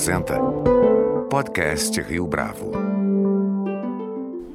apresenta Podcast Rio Bravo.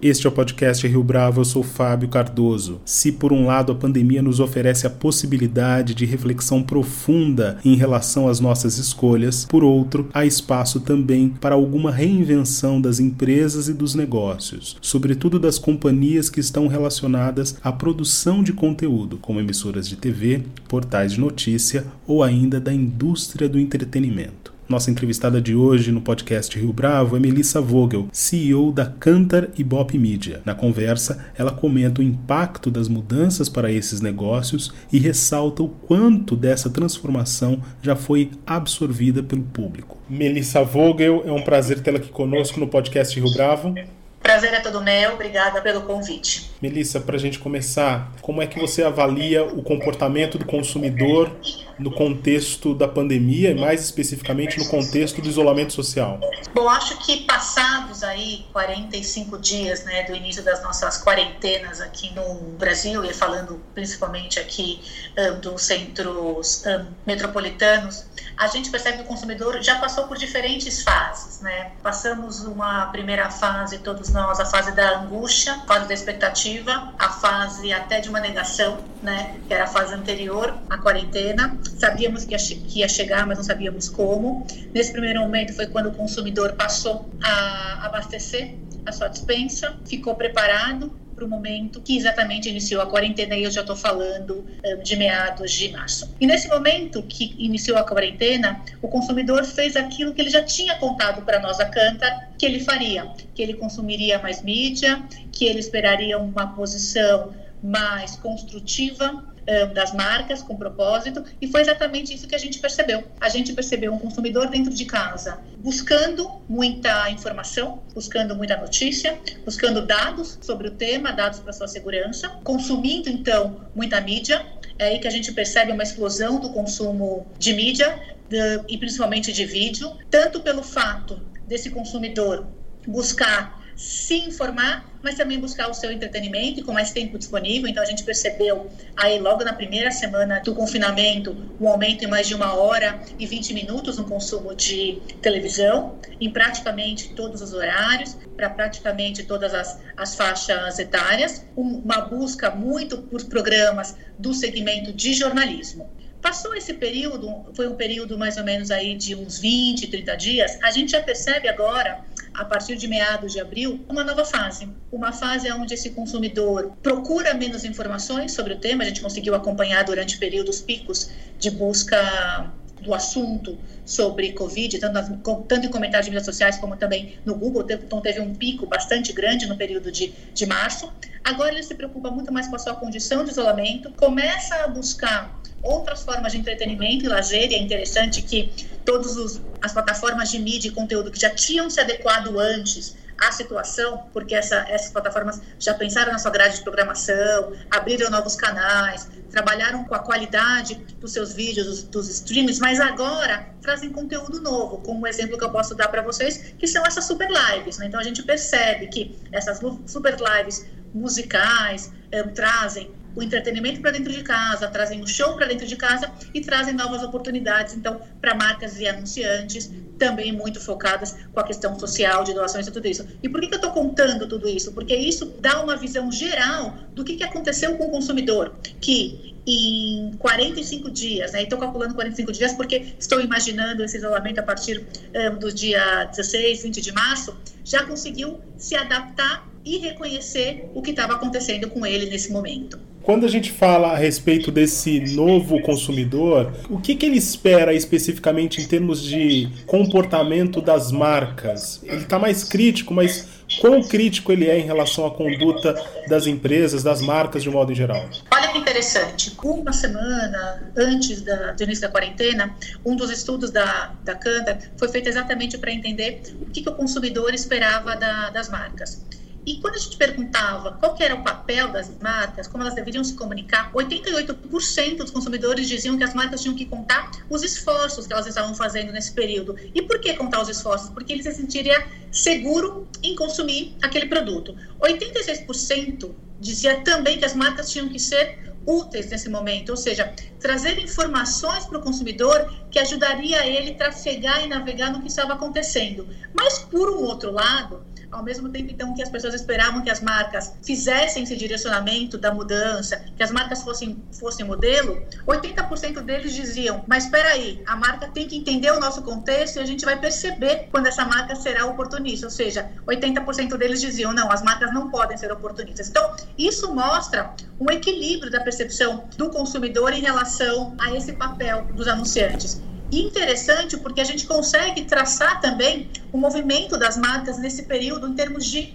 Este é o podcast Rio Bravo, eu sou Fábio Cardoso. Se por um lado a pandemia nos oferece a possibilidade de reflexão profunda em relação às nossas escolhas, por outro, há espaço também para alguma reinvenção das empresas e dos negócios, sobretudo das companhias que estão relacionadas à produção de conteúdo, como emissoras de TV, portais de notícia ou ainda da indústria do entretenimento. Nossa entrevistada de hoje no podcast Rio Bravo é Melissa Vogel, CEO da Cantar e Bop Media. Na conversa, ela comenta o impacto das mudanças para esses negócios e ressalta o quanto dessa transformação já foi absorvida pelo público. Melissa Vogel, é um prazer tê-la aqui conosco no podcast Rio Bravo. Prazer é todo meu, obrigada pelo convite. Melissa, para a gente começar, como é que você avalia o comportamento do consumidor no contexto da pandemia e mais especificamente no contexto do isolamento social? Bom, acho que passados aí 45 dias né, do início das nossas quarentenas aqui no Brasil, e falando principalmente aqui um, dos centros um, metropolitanos, a gente percebe que o consumidor já passou por diferentes fases, né? Passamos uma primeira fase, todos nós, a fase da angústia, a fase da expectativa, a fase até de uma negação, né? Que era a fase anterior à quarentena. Sabíamos que ia, que ia chegar, mas não sabíamos como. Nesse primeiro momento foi quando o consumidor passou a abastecer a sua dispensa, ficou preparado para o momento que exatamente iniciou a quarentena, e eu já estou falando de meados de março. E nesse momento que iniciou a quarentena, o consumidor fez aquilo que ele já tinha contado para nós a Cantar que ele faria, que ele consumiria mais mídia, que ele esperaria uma posição mais construtiva das marcas com propósito e foi exatamente isso que a gente percebeu. A gente percebeu um consumidor dentro de casa buscando muita informação, buscando muita notícia, buscando dados sobre o tema, dados para sua segurança, consumindo então muita mídia. É aí que a gente percebe uma explosão do consumo de mídia de, e principalmente de vídeo, tanto pelo fato desse consumidor buscar se informar, mas também buscar o seu entretenimento com mais tempo disponível. Então a gente percebeu aí logo na primeira semana do confinamento um aumento em mais de uma hora e 20 minutos no consumo de televisão, em praticamente todos os horários, para praticamente todas as, as faixas etárias, uma busca muito por programas do segmento de jornalismo. Passou esse período, foi um período mais ou menos aí de uns 20, 30 dias, a gente já percebe agora a partir de meados de abril, uma nova fase. Uma fase onde esse consumidor procura menos informações sobre o tema, a gente conseguiu acompanhar durante períodos picos de busca do assunto sobre Covid, tanto, tanto em comentários de mídias sociais como também no Google, então teve um pico bastante grande no período de, de março. Agora ele se preocupa muito mais com a sua condição de isolamento, começa a buscar outras formas de entretenimento e lazer, e é interessante que todas as plataformas de mídia e conteúdo que já tinham se adequado antes à situação, porque essa, essas plataformas já pensaram na sua grade de programação, abriram novos canais, trabalharam com a qualidade dos seus vídeos, dos, dos streams, mas agora trazem conteúdo novo, como o exemplo que eu posso dar para vocês, que são essas super lives. Né? Então a gente percebe que essas super lives musicais eh, trazem o entretenimento para dentro de casa, trazem o show para dentro de casa e trazem novas oportunidades, então, para marcas e anunciantes, também muito focadas com a questão social, de doações e tudo isso. E por que, que eu estou contando tudo isso? Porque isso dá uma visão geral do que, que aconteceu com o consumidor, que em 45 dias, né? Estou calculando 45 dias porque estou imaginando esse isolamento a partir um, do dia 16, 20 de março, já conseguiu se adaptar e reconhecer o que estava acontecendo com ele nesse momento. Quando a gente fala a respeito desse novo consumidor, o que, que ele espera especificamente em termos de comportamento das marcas? Ele está mais crítico, mas quão crítico ele é em relação à conduta das empresas, das marcas de modo em geral? Olha que interessante. Uma semana antes da, do início da quarentena, um dos estudos da, da Canda foi feito exatamente para entender o que, que o consumidor esperava da, das marcas. E quando a gente perguntava qual era o papel das marcas, como elas deveriam se comunicar, 88% dos consumidores diziam que as marcas tinham que contar os esforços que elas estavam fazendo nesse período. E por que contar os esforços? Porque ele se sentiria seguro em consumir aquele produto. 86% dizia também que as marcas tinham que ser úteis nesse momento, ou seja, trazer informações para o consumidor que ajudaria ele a trafegar e navegar no que estava acontecendo. Mas, por um outro lado, ao mesmo tempo então que as pessoas esperavam que as marcas fizessem esse direcionamento da mudança, que as marcas fossem, fossem modelo, 80% deles diziam: Mas espera aí, a marca tem que entender o nosso contexto e a gente vai perceber quando essa marca será oportunista. Ou seja, 80% deles diziam: Não, as marcas não podem ser oportunistas. Então, isso mostra um equilíbrio da percepção do consumidor em relação a esse papel dos anunciantes. Interessante porque a gente consegue traçar também o movimento das marcas nesse período em termos de,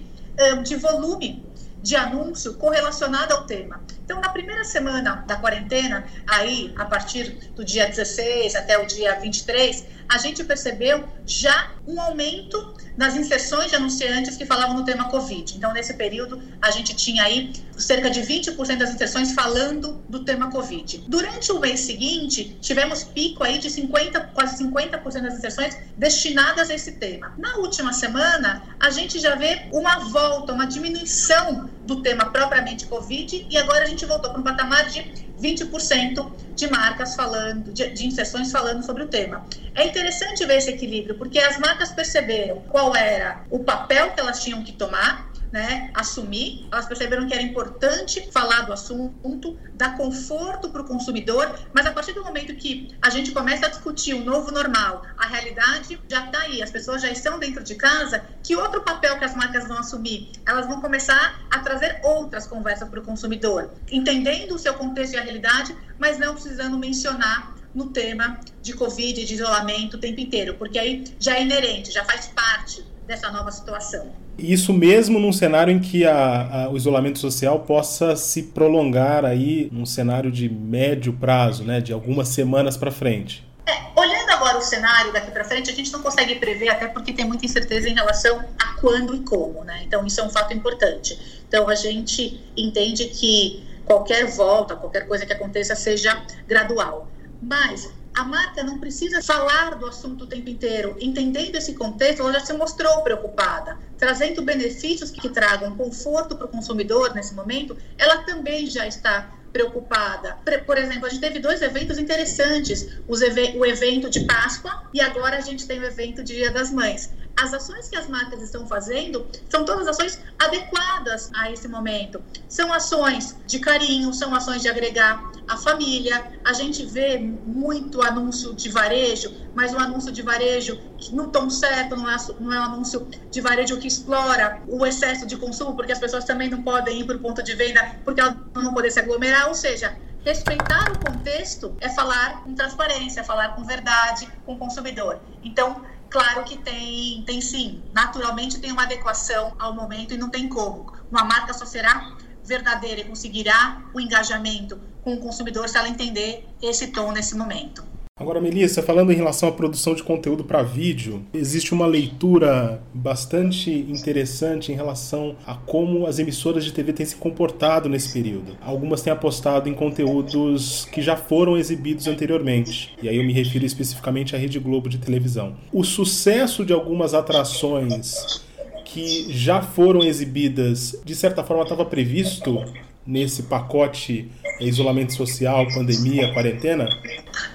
de volume de anúncio correlacionado ao tema. Então, na primeira semana da quarentena, aí, a partir do dia 16 até o dia 23, a gente percebeu já um aumento nas inserções de anunciantes que falavam no tema Covid. Então, nesse período, a gente tinha aí cerca de 20% das inserções falando do tema Covid. Durante o mês seguinte, tivemos pico aí de 50, quase 50% das inserções destinadas a esse tema. Na última semana, a gente já vê uma volta, uma diminuição do tema propriamente Covid e agora a gente voltou para um patamar de 20% de marcas falando, de, de inserções falando sobre o tema. É interessante ver esse equilíbrio, porque as marcas perceberam qual era o papel que elas tinham que tomar né, assumir, elas perceberam que era importante falar do assunto, dar conforto para o consumidor, mas a partir do momento que a gente começa a discutir o novo normal, a realidade já está aí, as pessoas já estão dentro de casa, que outro papel que as marcas vão assumir? Elas vão começar a trazer outras conversas para o consumidor, entendendo o seu contexto e a realidade, mas não precisando mencionar no tema de Covid, de isolamento o tempo inteiro, porque aí já é inerente, já faz parte dessa nova situação. Isso mesmo num cenário em que a, a, o isolamento social possa se prolongar aí num cenário de médio prazo, né, de algumas semanas para frente. É, olhando agora o cenário daqui para frente, a gente não consegue prever, até porque tem muita incerteza em relação a quando e como, né? Então isso é um fato importante. Então a gente entende que qualquer volta, qualquer coisa que aconteça seja gradual. Mas a marca não precisa falar do assunto o tempo inteiro. Entendendo esse contexto, ela já se mostrou preocupada. Trazendo benefícios que tragam conforto para o consumidor nesse momento, ela também já está preocupada. Por exemplo, a gente teve dois eventos interessantes: o evento de Páscoa e agora a gente tem o evento de Dia das Mães as ações que as marcas estão fazendo são todas ações adequadas a esse momento. São ações de carinho, são ações de agregar a família. A gente vê muito anúncio de varejo, mas um anúncio de varejo no tom certo, não é, não é um anúncio de varejo que explora o excesso de consumo, porque as pessoas também não podem ir para o ponto de venda porque elas não poder se aglomerar. Ou seja, respeitar o contexto é falar com transparência, é falar com verdade com o consumidor. Então, Claro que tem, tem sim. Naturalmente tem uma adequação ao momento e não tem como. Uma marca só será verdadeira e conseguirá o engajamento com o consumidor se ela entender esse tom nesse momento. Agora, Melissa, falando em relação à produção de conteúdo para vídeo, existe uma leitura bastante interessante em relação a como as emissoras de TV têm se comportado nesse período. Algumas têm apostado em conteúdos que já foram exibidos anteriormente, e aí eu me refiro especificamente à Rede Globo de televisão. O sucesso de algumas atrações que já foram exibidas, de certa forma, estava previsto nesse pacote isolamento social, pandemia, quarentena?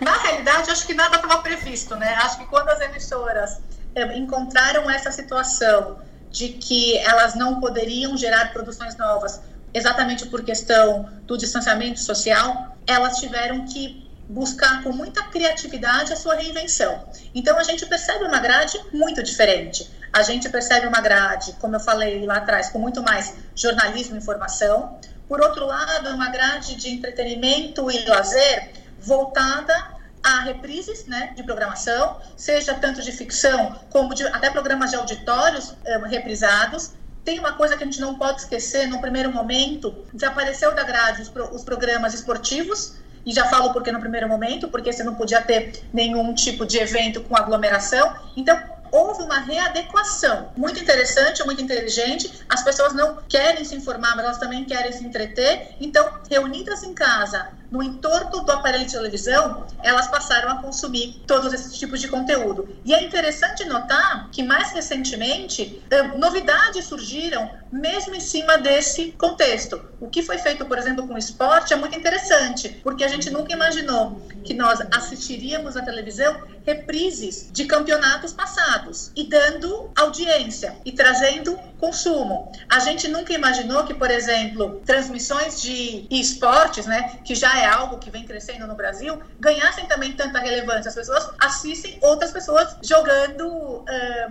Na realidade, acho que nada estava previsto, né? Acho que quando as emissoras é, encontraram essa situação de que elas não poderiam gerar produções novas, exatamente por questão do distanciamento social, elas tiveram que buscar com muita criatividade a sua reinvenção. Então a gente percebe uma grade muito diferente. A gente percebe uma grade, como eu falei lá atrás, com muito mais jornalismo e informação, por outro lado, é uma grade de entretenimento e lazer voltada a reprises né, de programação, seja tanto de ficção como de até programas de auditórios eh, reprisados. Tem uma coisa que a gente não pode esquecer, no primeiro momento, desapareceu da grade os, os programas esportivos, e já falo porque no primeiro momento, porque você não podia ter nenhum tipo de evento com aglomeração. Então, houve uma readequação muito interessante, muito inteligente. As pessoas não querem se informar, mas elas também querem se entreter. Então, reunidas em casa, no entorno do aparelho de televisão, elas passaram a consumir todos esses tipos de conteúdo. E é interessante notar que, mais recentemente, novidades surgiram mesmo em cima desse contexto. O que foi feito, por exemplo, com o esporte é muito interessante, porque a gente nunca imaginou que nós assistiríamos na televisão reprises de campeonatos passados e dando audiência e trazendo consumo. A gente nunca imaginou que, por exemplo, transmissões de esportes, né, que já é algo que vem crescendo no Brasil, ganhassem também tanta relevância. As pessoas assistem outras pessoas jogando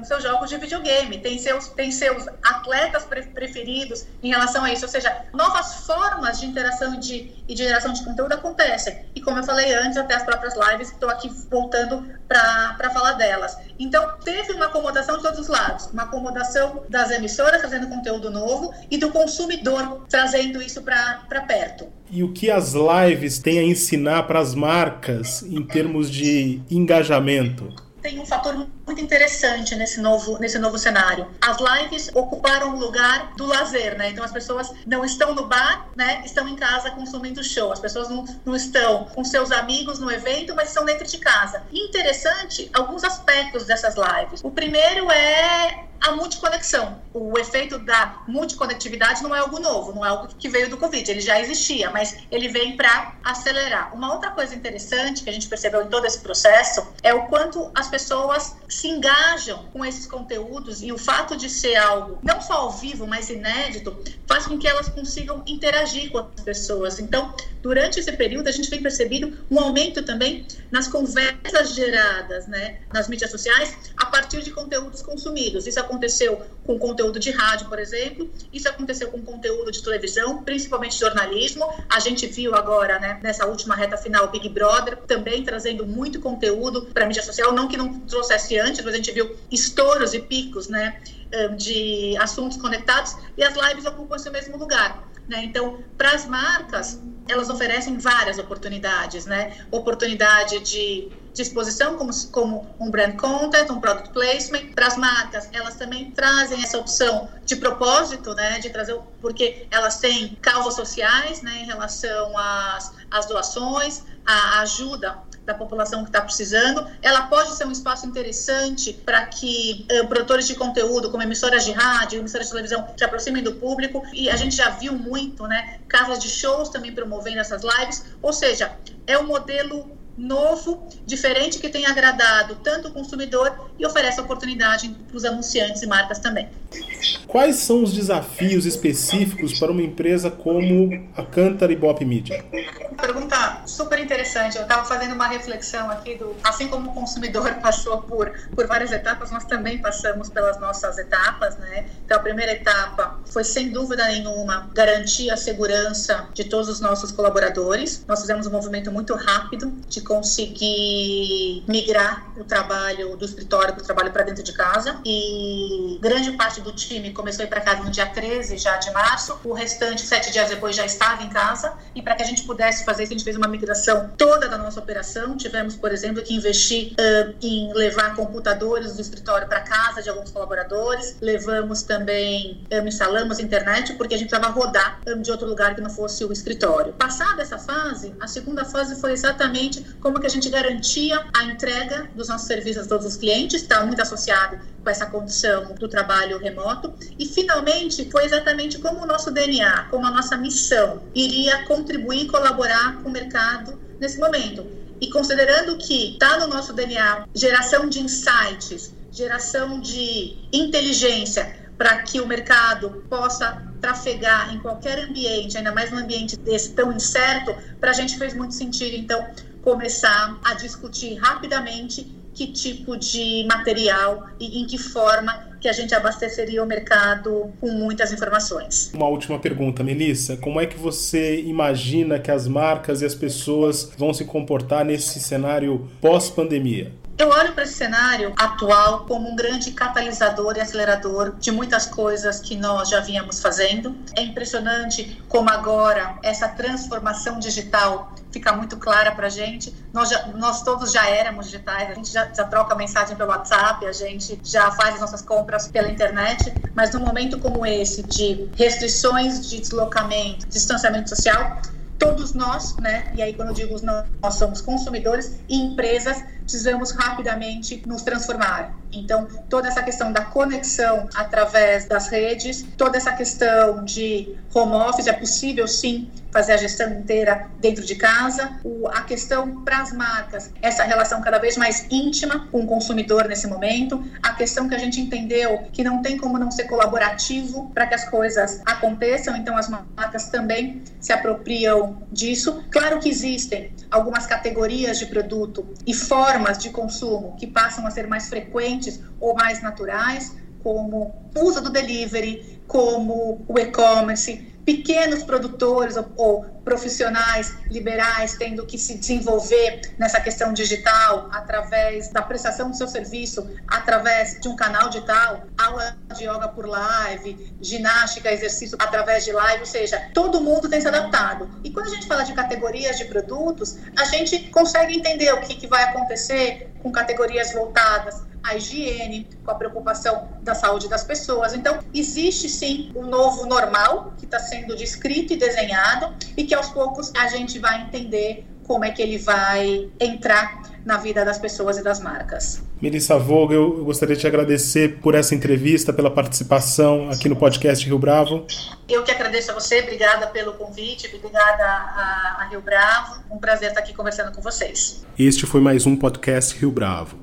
seus jogos de videogame, tem seus, tem seus atletas preferidos em relação a isso. Ou seja, novas formas de interação e de, e de geração de conteúdo acontecem. E como eu falei antes, até as próprias lives, estou aqui voltando para falar delas. Então, teve uma acomodação de todos os lados. Uma acomodação das emissoras trazendo conteúdo novo e do consumidor trazendo isso para perto. E o que as lives têm a ensinar para as marcas em termos de engajamento? Tem um fator muito interessante nesse novo, nesse novo cenário. As lives ocuparam o lugar do lazer, né? Então as pessoas não estão no bar, né? Estão em casa consumindo show. As pessoas não, não estão com seus amigos no evento, mas estão dentro de casa. Interessante alguns aspectos dessas lives. O primeiro é a multiconexão. O efeito da multiconectividade não é algo novo, não é algo que veio do Covid, ele já existia, mas ele vem para acelerar. Uma outra coisa interessante que a gente percebeu em todo esse processo é o quanto as pessoas se engajam com esses conteúdos e o fato de ser algo não só ao vivo, mas inédito, faz com que elas consigam interagir com as pessoas. Então, durante esse período, a gente vem percebendo um aumento também nas conversas geradas né, nas mídias sociais a partir de conteúdos consumidos. Isso aconteceu com conteúdo de rádio, por exemplo, isso aconteceu com conteúdo de televisão, principalmente jornalismo. A gente viu agora, né, nessa última reta final, Big Brother também trazendo muito conteúdo para mídia social, não que não trouxesse antes, mas a gente viu estouros e picos, né, de assuntos conectados e as lives ocupam esse mesmo lugar. Né? Então, para as marcas, elas oferecem várias oportunidades, né? Oportunidade de, de exposição como, como um brand content, um product placement. Para as marcas, elas também trazem essa opção de propósito, né? De trazer, porque elas têm causas sociais, né? Em relação às, às doações, a ajuda da população que está precisando. Ela pode ser um espaço interessante para que uh, produtores de conteúdo, como emissoras de rádio, emissoras de televisão, se aproximem do público. E a gente já viu muito, né? Casas de shows também promovendo essas lives. Ou seja, é um modelo novo, diferente, que tem agradado tanto o consumidor e oferece oportunidade para os anunciantes e marcas também. Quais são os desafios específicos para uma empresa como a Cantar e Bop Media? Pergunta super interessante. Eu estava fazendo uma reflexão aqui do, assim como o consumidor passou por, por várias etapas, nós também passamos pelas nossas etapas, né? Então a primeira etapa foi sem dúvida nenhuma garantir a segurança de todos os nossos colaboradores. Nós fizemos um movimento muito rápido de conseguir migrar o trabalho do escritório para o trabalho para dentro de casa. E grande parte do time começou a ir para casa no dia 13 já de março, o restante sete dias depois já estava em casa. E para que a gente pudesse fazer isso a gente fez uma migração toda da nossa operação, tivemos por exemplo que investir uh, em levar computadores do escritório para casa de alguns colaboradores, levamos também, um, instalamos internet porque a gente precisava rodar um, de outro lugar que não fosse o escritório. Passada essa fase, a segunda fase foi exatamente como que a gente garantia a entrega dos nossos serviços a todos os clientes, está muito associado com essa condição do trabalho remoto. E, finalmente, foi exatamente como o nosso DNA, como a nossa missão iria contribuir e colaborar com o mercado nesse momento. E considerando que está no nosso DNA geração de insights, geração de inteligência para que o mercado possa trafegar em qualquer ambiente, ainda mais num ambiente desse tão incerto, para a gente fez muito sentido, então, começar a discutir rapidamente que tipo de material e em que forma que a gente abasteceria o mercado com muitas informações. Uma última pergunta, Melissa. Como é que você imagina que as marcas e as pessoas vão se comportar nesse cenário pós-pandemia? Eu olho para esse cenário atual como um grande catalisador e acelerador de muitas coisas que nós já vínhamos fazendo. É impressionante como agora essa transformação digital fica muito clara para a gente. Nós, já, nós todos já éramos digitais, a gente já, já troca mensagem pelo WhatsApp, a gente já faz as nossas compras pela internet, mas num momento como esse de restrições de deslocamento, distanciamento social, todos nós, né, e aí quando eu digo nós, nós somos consumidores e empresas, precisamos rapidamente nos transformar. Então, toda essa questão da conexão através das redes, toda essa questão de home office, é possível sim fazer a gestão inteira dentro de casa. O, a questão para as marcas, essa relação cada vez mais íntima com o consumidor nesse momento. A questão que a gente entendeu que não tem como não ser colaborativo para que as coisas aconteçam, então as marcas também se apropriam disso. Claro que existem algumas categorias de produto e formas de consumo que passam a ser mais frequentes ou mais naturais, como o uso do delivery, como o e-commerce, pequenos produtores ou, ou, profissionais liberais tendo que se desenvolver nessa questão digital através da prestação do seu serviço, através de um canal digital, aula de yoga por live, ginástica, exercício através de live, ou seja, todo mundo tem se adaptado. E quando a gente fala de categorias de produtos, a gente consegue entender o que, que vai acontecer com categorias voltadas à higiene, com a preocupação da saúde das pessoas. Então, existe sim um novo normal que está sendo descrito e desenhado e que aos poucos a gente vai entender como é que ele vai entrar na vida das pessoas e das marcas. Melissa Vogel, eu gostaria de te agradecer por essa entrevista, pela participação aqui no podcast Rio Bravo. Eu que agradeço a você, obrigada pelo convite, obrigada a, a Rio Bravo. Um prazer estar aqui conversando com vocês. Este foi mais um podcast Rio Bravo.